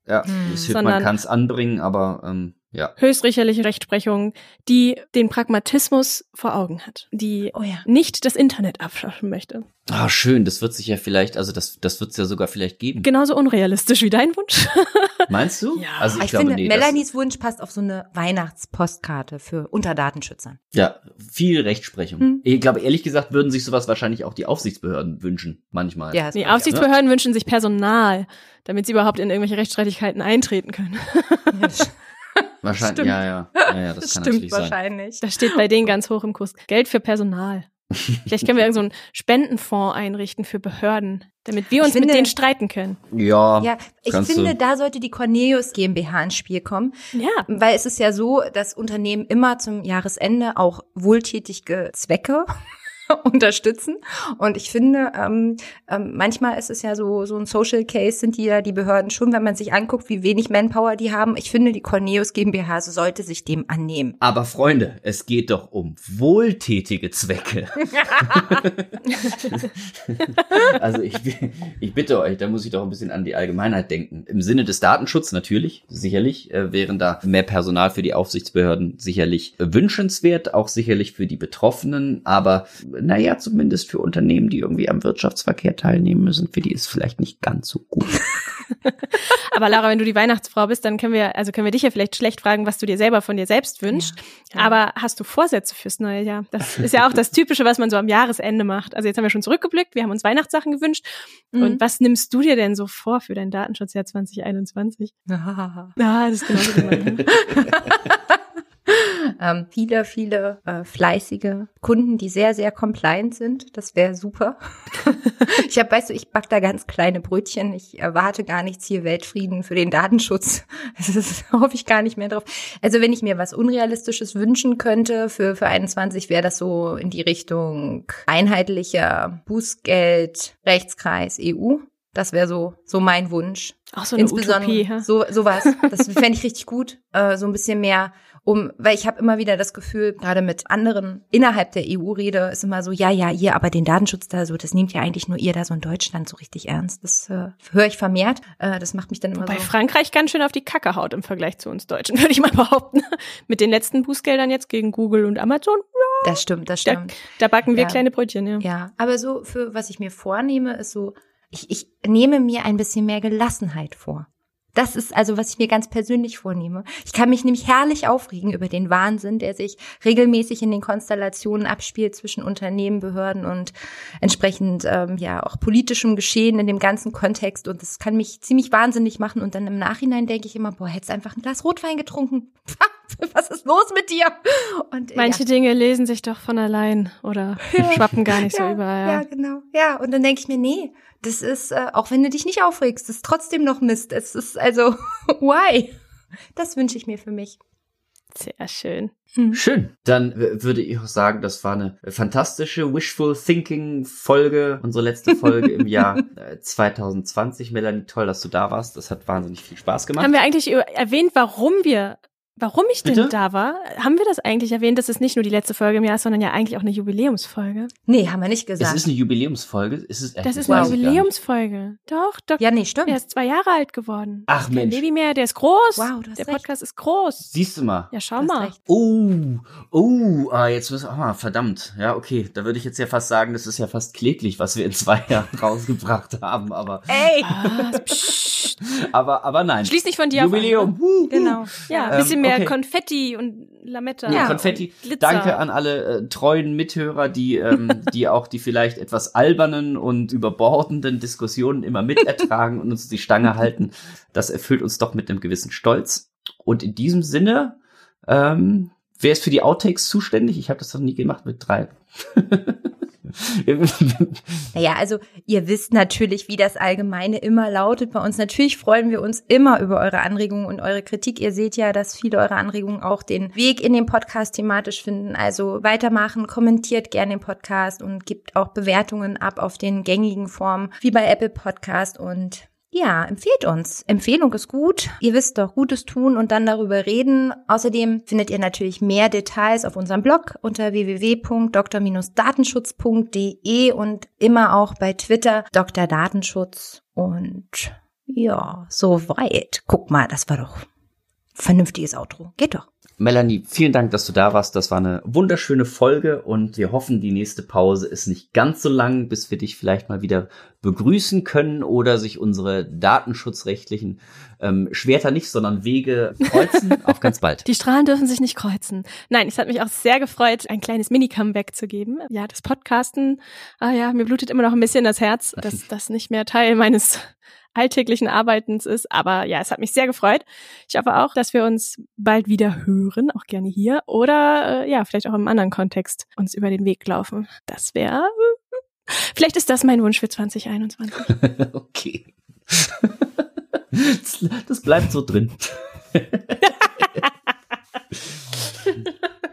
ja. Hm. Das hilft, man kann es anbringen, aber ähm, ja. höchstrichterliche Rechtsprechung, die den Pragmatismus vor Augen hat, die oh ja. nicht das Internet abschaffen möchte. Ah, schön, das wird sich ja vielleicht, also das, das wird es ja sogar vielleicht geben. Genauso unrealistisch wie dein Wunsch. Meinst du? Ja, also ich, ich glaube, finde, nee, Melanies Wunsch passt auf so eine Weihnachtspostkarte für Unterdatenschützern. Ja, viel Rechtsprechung. Hm. Ich glaube, ehrlich gesagt, würden sich sowas wahrscheinlich auch die Aufsichtsbehörden wünschen, manchmal. Ja, die Aufsichtsbehörden ja, ne? wünschen sich Personal, damit sie überhaupt in irgendwelche Rechtsstreitigkeiten eintreten können. Wahrscheinlich, stimmt. ja, ja. ja, ja das, das kann stimmt wahrscheinlich. Sein. Das steht bei denen ganz hoch im Kurs. Geld für Personal. Vielleicht können wir irgendeinen so Spendenfonds einrichten für Behörden, damit wir uns finde, mit denen streiten können. Ja. Ja, ich finde, du. da sollte die Cornelius GmbH ins Spiel kommen. Ja. Weil es ist ja so, dass Unternehmen immer zum Jahresende auch wohltätige Zwecke unterstützen. Und ich finde, ähm, ähm, manchmal ist es ja so, so ein Social Case sind die ja die Behörden schon, wenn man sich anguckt, wie wenig Manpower die haben. Ich finde, die Corneus GmbH sollte sich dem annehmen. Aber Freunde, es geht doch um wohltätige Zwecke. also ich, ich bitte euch, da muss ich doch ein bisschen an die Allgemeinheit denken. Im Sinne des Datenschutzes natürlich, sicherlich, äh, wären da mehr Personal für die Aufsichtsbehörden sicherlich wünschenswert, auch sicherlich für die Betroffenen, aber naja, zumindest für Unternehmen, die irgendwie am Wirtschaftsverkehr teilnehmen müssen, für die ist vielleicht nicht ganz so gut. Aber Laura, wenn du die Weihnachtsfrau bist, dann können wir, also können wir dich ja vielleicht schlecht fragen, was du dir selber von dir selbst wünschst. Ja, ja. Aber hast du Vorsätze fürs neue Jahr? Das ist ja auch das Typische, was man so am Jahresende macht. Also jetzt haben wir schon zurückgeblickt, wir haben uns Weihnachtssachen gewünscht. Mhm. Und was nimmst du dir denn so vor für dein Datenschutzjahr 2021? ah, das ist genau so Ähm, viele, viele äh, fleißige Kunden, die sehr, sehr compliant sind. Das wäre super. ich habe, weißt du, ich back da ganz kleine Brötchen. Ich erwarte gar nichts hier Weltfrieden für den Datenschutz. Das hoffe ich gar nicht mehr drauf. Also wenn ich mir was Unrealistisches wünschen könnte für, für 21, wäre das so in die Richtung einheitlicher Bußgeld, Rechtskreis, EU. Das wäre so, so mein Wunsch. Auch so eine Insbesondere Utopie, hä? so sowas. Das fände ich richtig gut. Äh, so ein bisschen mehr um, weil ich habe immer wieder das Gefühl, gerade mit anderen innerhalb der EU rede, ist immer so, ja, ja, ihr, aber den Datenschutz da so, das nehmt ja eigentlich nur ihr da so in Deutschland so richtig ernst. Das äh, höre ich vermehrt. Äh, das macht mich dann immer Bei so. Frankreich ganz schön auf die Kacke haut im Vergleich zu uns Deutschen, würde ich mal behaupten. Mit den letzten Bußgeldern jetzt gegen Google und Amazon, Das stimmt, das da, stimmt. da backen wir Ja. kleine Brötchen, ja. Ja, aber so für was ich mir vornehme, ist so, ich, ich nehme mir ein bisschen mehr Gelassenheit vor. Das ist also, was ich mir ganz persönlich vornehme. Ich kann mich nämlich herrlich aufregen über den Wahnsinn, der sich regelmäßig in den Konstellationen abspielt zwischen Unternehmen, Behörden und entsprechend ähm, ja auch politischem Geschehen in dem ganzen Kontext. Und das kann mich ziemlich wahnsinnig machen. Und dann im Nachhinein denke ich immer, boah, hättest einfach ein Glas Rotwein getrunken. Was ist los mit dir? Und äh, Manche ja. Dinge lesen sich doch von allein oder schwappen gar nicht so ja, überall. Ja, genau. Ja, und dann denke ich mir, nee, das ist, äh, auch wenn du dich nicht aufregst, ist trotzdem noch Mist. Es ist also, why? Das wünsche ich mir für mich. Sehr schön. Schön. Dann würde ich auch sagen, das war eine fantastische Wishful Thinking Folge, unsere letzte Folge im Jahr äh, 2020. Melanie, toll, dass du da warst. Das hat wahnsinnig viel Spaß gemacht. Haben wir eigentlich erwähnt, warum wir, warum ich denn Bitte? da war? Haben wir das eigentlich erwähnt, dass es nicht nur die letzte Folge im Jahr ist, sondern ja eigentlich auch eine Jubiläumsfolge? Nee, haben wir nicht es gesagt. ist eine Jubiläumsfolge. Es ist echt Das ist eine Jubiläumsfolge. Doch, doch. ja, nee, stimmt. Der ist zwei Jahre alt geworden. Ach, Kein Mensch. Baby mehr, der ist groß. Wow, du hast der recht. Podcast ist groß. Siehst du mal. Ja, schau mal. recht. Oh, oh, ah, jetzt müssen wir, ah, verdammt. Ja, okay, da würde ich jetzt ja fast sagen, das ist ja fast kläglich, was wir in zwei Jahren rausgebracht haben, aber, Ey! Psst. aber, aber nein. Schließ nicht von dir Jubiläum. auf. Wuhu. Genau. Ja, ein Ähm, bisschen mehr okay. Konfetti und Lametta. Ja, Konfetti. Glitzer. Danke an alle äh, treuen Mithörer, die, ähm, die auch die vielleicht etwas albernen und überbordenden Diskussionen immer mitertragen und uns die Stange halten. Das erfüllt uns doch mit einem gewissen Stolz. Und in diesem Sinne, ähm, wer ist für die Outtakes zuständig? Ich habe das noch nie gemacht mit drei. Naja, also ihr wisst natürlich, wie das Allgemeine immer lautet bei uns. Natürlich freuen wir uns immer über eure Anregungen und eure Kritik. Ihr seht ja, dass viele eurer Anregungen auch den Weg in den Podcast thematisch finden. Also weitermachen, kommentiert gerne den Podcast und gebt auch Bewertungen ab auf den gängigen Formen wie bei Apple Podcast und ja, empfehlt uns. Empfehlung ist gut. Ihr wisst doch, Gutes tun und dann darüber reden. Außerdem findet ihr natürlich mehr Details auf unserem Blog unter www.dr-datenschutz.de und immer auch bei Twitter Dr. Datenschutz. Und ja, soweit. Guck mal, das war doch vernünftiges Outro. Geht doch. Melanie, vielen Dank, dass du da warst. Das war eine wunderschöne Folge und wir hoffen, die nächste Pause ist nicht ganz so lang, bis wir dich vielleicht mal wieder begrüßen können oder sich unsere datenschutzrechtlichen ähm, Schwerter nicht, sondern Wege kreuzen. Auf ganz bald. Die Strahlen dürfen sich nicht kreuzen. Nein, es hat mich auch sehr gefreut, ein kleines Mini-Comeback zu geben. Ja, das Podcasten, ah ja, mir blutet immer noch ein bisschen das Herz, dass das nicht mehr Teil meines alltäglichen Arbeitens ist. Aber ja, es hat mich sehr gefreut. Ich hoffe auch, dass wir uns bald wieder hören, auch gerne hier. Oder äh, ja, vielleicht auch im anderen Kontext uns über den Weg laufen. Das wäre. Vielleicht ist das mein Wunsch für 2021. okay. Das, bleibt so drin.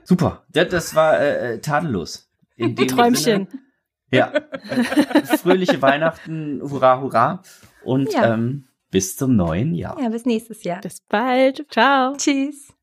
Super. Das war äh, äh, tadellos. In dem Träumchen. Sinne, ja. Fröhliche Weihnachten, hurra, hurra. Und Ja. ähm, bis zum neuen Jahr. Ja, bis nächstes Jahr. Bis bald. Ciao. Tschüss.